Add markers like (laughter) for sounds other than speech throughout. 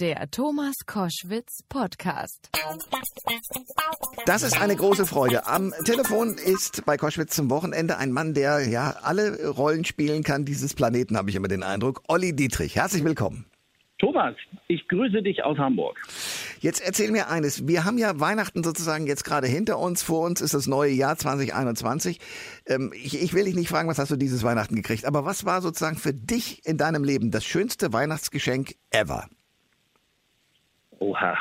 Der Thomas Koschwitz Podcast. Das ist eine große Freude. Am Telefon ist bei Koschwitz zum Wochenende ein Mann, der ja alle Rollen spielen kann dieses Planeten, habe ich immer den Eindruck. Olli Dietrich, herzlich willkommen. Thomas, ich grüße dich aus Hamburg. Jetzt erzähl mir eines. Wir haben ja Weihnachten sozusagen jetzt gerade hinter uns. Vor uns ist das neue Jahr 2021. Ähm, ich, ich will dich nicht fragen, was hast du dieses Weihnachten gekriegt, aber was war sozusagen für dich in deinem Leben das schönste Weihnachtsgeschenk ever? Oha.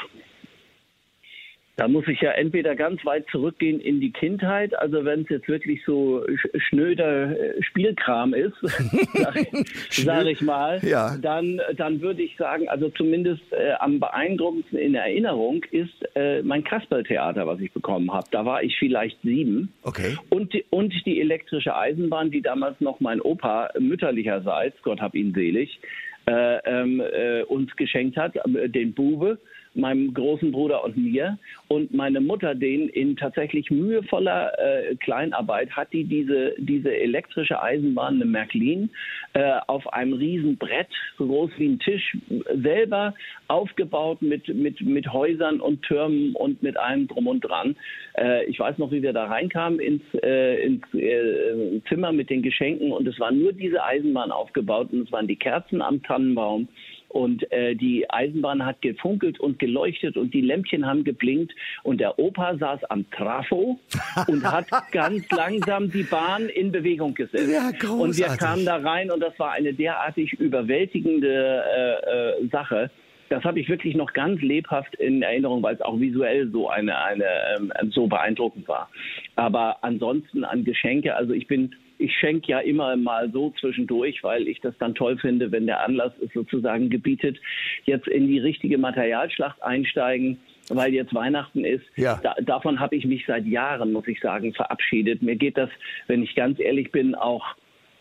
Da muss ich ja entweder ganz weit zurückgehen in die Kindheit, also wenn es jetzt wirklich so schnöder äh, Spielkram ist, (laughs) sage sag ich mal, ja. dann, dann würde ich sagen, also zumindest äh, am beeindruckendsten in Erinnerung ist äh, mein Kasperltheater, was ich bekommen habe. Da war ich vielleicht sieben. Okay. Und und die elektrische Eisenbahn, die damals noch mein Opa mütterlicherseits, Gott hab ihn selig, äh, ähm, äh, uns geschenkt hat, äh, den Bube meinem großen Bruder und mir. Und meine Mutter, den in tatsächlich mühevoller äh, Kleinarbeit, hat die diese, diese elektrische Eisenbahn, eine Märklin, äh, auf einem riesen Brett, so groß wie ein Tisch, selber aufgebaut mit, mit, mit Häusern und Türmen und mit allem drum und dran. Äh, ich weiß noch, wie wir da reinkamen ins, äh, ins äh, Zimmer mit den Geschenken und es war nur diese Eisenbahn aufgebaut und es waren die Kerzen am Tannenbaum und äh, die Eisenbahn hat gefunkelt und geleuchtet und die Lämpchen haben geblinkt und der Opa saß am Trafo (laughs) und hat ganz langsam die Bahn in Bewegung gesetzt. Ja, und wir kamen da rein und das war eine derartig überwältigende äh, äh, Sache. Das habe ich wirklich noch ganz lebhaft in Erinnerung, weil es auch visuell so eine, eine ähm, so beeindruckend war. Aber ansonsten an Geschenke, also ich bin ich schenke ja immer mal so zwischendurch, weil ich das dann toll finde, wenn der Anlass es sozusagen gebietet, jetzt in die richtige Materialschlacht einsteigen weil jetzt Weihnachten ist. Ja. Da, davon habe ich mich seit Jahren, muss ich sagen, verabschiedet. Mir geht das, wenn ich ganz ehrlich bin, auch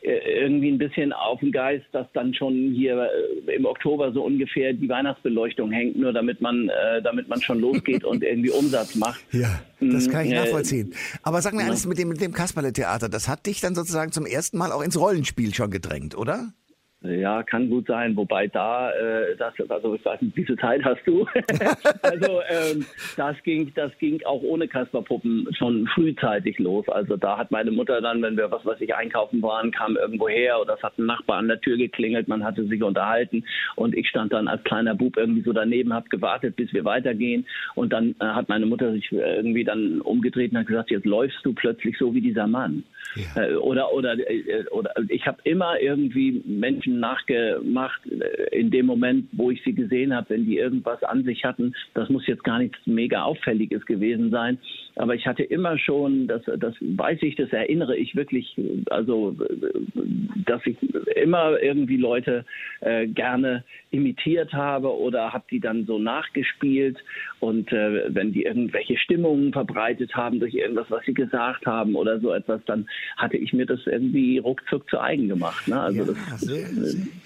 irgendwie ein bisschen auf den Geist, dass dann schon hier äh, im Oktober so ungefähr die Weihnachtsbeleuchtung hängt, nur damit man, äh, damit man schon losgeht und irgendwie Umsatz macht. (laughs) Ja, das kann ich nachvollziehen. Aber sag mir ja. alles mit dem, mit dem Kasperle-Theater, das hat dich dann sozusagen zum ersten Mal auch ins Rollenspiel schon gedrängt, oder? Ja, kann gut sein. Wobei da, äh, das, also ich weiß nicht, wie viel Zeit hast du? (laughs) also ähm, das ging, das ging auch ohne Kasperpuppen schon frühzeitig los. Also da hat meine Mutter dann, wenn wir was weiß ich einkaufen waren, kam irgendwo her oder es hat ein Nachbar an der Tür geklingelt, man hatte sich unterhalten und ich stand dann als kleiner Bub irgendwie so daneben, habe gewartet, bis wir weitergehen und dann äh, hat meine Mutter sich irgendwie dann umgedreht und hat gesagt, jetzt läufst du plötzlich so wie dieser Mann. Ja. Äh, oder oder äh, oder ich habe immer irgendwie Menschen nachgemacht äh, in dem Moment, wo ich sie gesehen habe, wenn die irgendwas an sich hatten. Das muss jetzt gar nichts mega Auffälliges gewesen sein. Aber ich hatte immer schon, das, das weiß ich, das erinnere ich wirklich, also dass ich immer irgendwie Leute äh, gerne imitiert habe oder habe die dann so nachgespielt. Und äh, wenn die irgendwelche Stimmungen verbreitet haben durch irgendwas, was sie gesagt haben oder so etwas, dann hatte ich mir das irgendwie ruckzuck zu eigen gemacht. Ne? Also ja, das, sehr,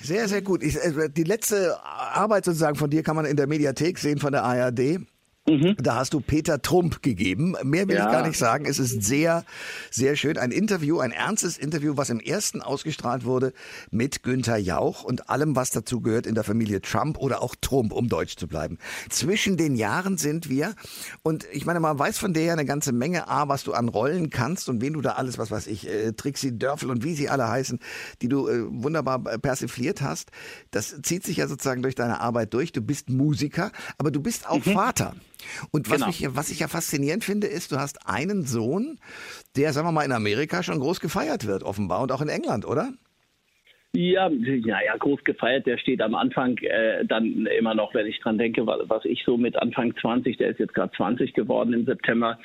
sehr, sehr gut. Ich, äh, die letzte Arbeit sozusagen von dir kann man in der Mediathek sehen von der ARD. Mhm. Da hast du Peter Trump gegeben. Mehr will ja. ich gar nicht sagen. Es ist sehr, sehr schön. Ein Interview, ein ernstes Interview, was im ersten ausgestrahlt wurde mit Günther Jauch und allem, was dazu gehört in der Familie Trump oder auch Trump, um deutsch zu bleiben. Zwischen den Jahren sind wir und ich meine, man weiß von der ja eine ganze Menge, A, was du an Rollen kannst und wen du da alles, was weiß ich, äh, Trixie Dörfel und wie sie alle heißen, die du äh, wunderbar äh, persifliert hast. Das zieht sich ja sozusagen durch deine Arbeit durch. Du bist Musiker, aber du bist auch mhm. Vater. Und was, genau. mich, was ich ja faszinierend finde, ist, du hast einen Sohn, der, sagen wir mal, in Amerika schon groß gefeiert wird, offenbar, und auch in England, oder? Ja, ja, ja, groß gefeiert. Der steht am Anfang äh, dann immer noch, wenn ich dran denke, was ich so mit Anfang 20, der ist jetzt gerade 20 geworden im September,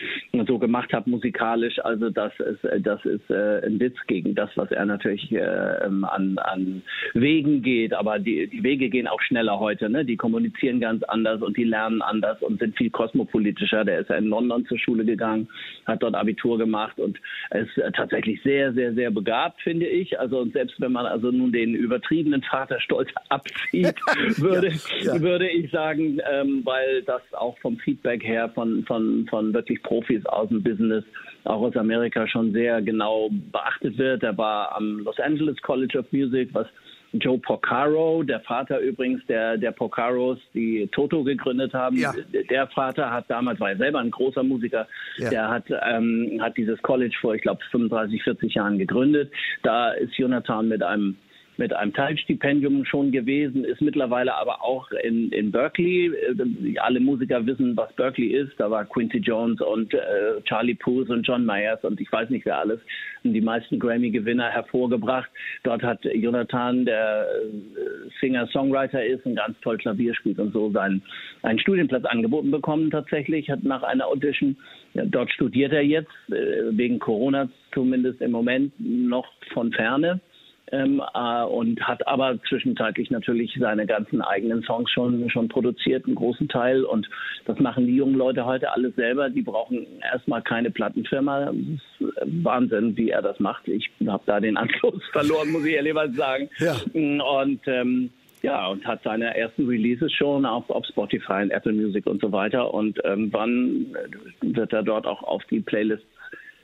so gemacht habe musikalisch. Also das ist, das ist äh, ein Witz gegen das, was er natürlich äh, ähm, an, an Wegen geht. Aber die, die Wege gehen auch schneller heute. Ne? Die kommunizieren ganz anders und die lernen anders und sind viel kosmopolitischer. Der ist ja in London zur Schule gegangen, hat dort Abitur gemacht und ist tatsächlich sehr, sehr, sehr begabt, finde ich. Also selbst wenn man also nun den übertriebenen Vaterstolz abzieht, (laughs) würde, ja, ja. würde ich sagen, ähm, weil das auch vom Feedback her von, von, von wirklich Profis aus dem Business, auch aus Amerika schon sehr genau beachtet wird. Er war am Los Angeles College of Music, was Joe Porcaro, der Vater übrigens der, der Porcaros, die Toto gegründet haben. Ja. Der Vater hat damals, war er selber ein großer Musiker, ja. der hat, ähm, hat dieses College vor, ich glaube, 35, 40 Jahren gegründet. Da ist Jonathan mit einem mit einem Teilstipendium schon gewesen, ist mittlerweile aber auch in, in Berkeley. Äh, alle Musiker wissen, was Berkeley ist. Da war Quincy Jones und äh, Charlie Puth und John Myers und ich weiß nicht wer alles, die meisten Grammy-Gewinner hervorgebracht. Dort hat Jonathan, der äh, Singer-Songwriter ist, ein ganz toll Klavier spielt und so seinen, einen Studienplatz angeboten bekommen tatsächlich, hat nach einer Audition, ja, dort studiert er jetzt, äh, wegen Corona zumindest im Moment noch von ferne ähm, äh, und hat aber zwischenzeitlich natürlich seine ganzen eigenen Songs schon, schon produziert, einen großen Teil. Und das machen die jungen Leute heute alles selber. Die brauchen erstmal keine Plattenfirma. Wahnsinn, wie er das macht. Ich habe da den (laughs) Anschluss verloren, muss ich ehrlich sagen. Ja. Und ähm, ja, und hat seine ersten Releases schon auf, auf Spotify und Apple Music und so weiter. Und irgendwann ähm, wird er dort auch auf die Playlists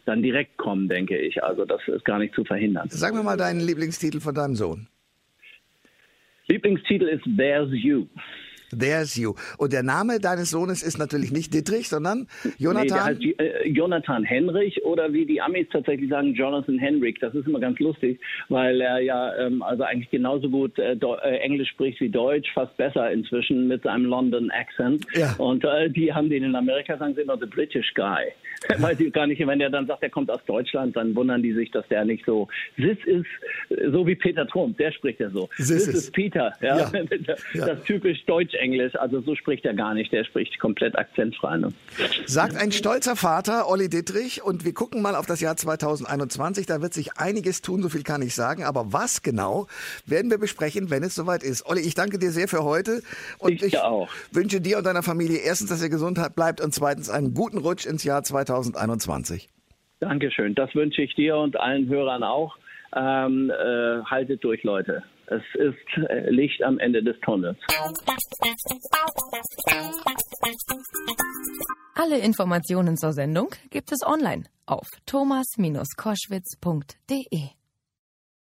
dann direkt kommen, denke ich. Also das ist gar nicht zu verhindern. Sag mir mal deinen Lieblingstitel von deinem Sohn. Lieblingstitel ist There's You. There's You. Und der Name deines Sohnes ist natürlich nicht Dietrich, sondern Jonathan? Nee, der heißt, äh, Jonathan Henrich oder wie die Amis tatsächlich sagen, Jonathan Henrik. Das ist immer ganz lustig, weil er ja ähm, also eigentlich genauso gut äh, äh, Englisch spricht wie Deutsch, fast besser inzwischen mit seinem London Accent. Ja. Und äh, die haben den in Amerika, sagen sie immer, the British guy. (laughs) Weiß ich gar nicht, wenn er dann sagt, er kommt aus Deutschland, dann wundern die sich, dass der nicht so. This ist so wie Peter Trump, der spricht ja so. This, This is Peter, ja. ja. (laughs) Das typisch Deutsch-Englisch, also so spricht er gar nicht, der spricht komplett akzentfrei. Ne? Sagt ein stolzer Vater, Olli Dittrich, und wir gucken mal auf das Jahr 2021, da wird sich einiges tun, so viel kann ich sagen, aber was genau, werden wir besprechen, wenn es soweit ist. Olli, ich danke dir sehr für heute und ich, ich wünsche dir und deiner Familie erstens, dass ihr gesund bleibt und zweitens einen guten Rutsch ins Jahr 2021. 2021. Dankeschön. Das wünsche ich dir und allen Hörern auch. Ähm, äh, haltet durch, Leute. Es ist äh, Licht am Ende des Tunnels. Alle Informationen zur Sendung gibt es online auf thomas-koschwitz.de.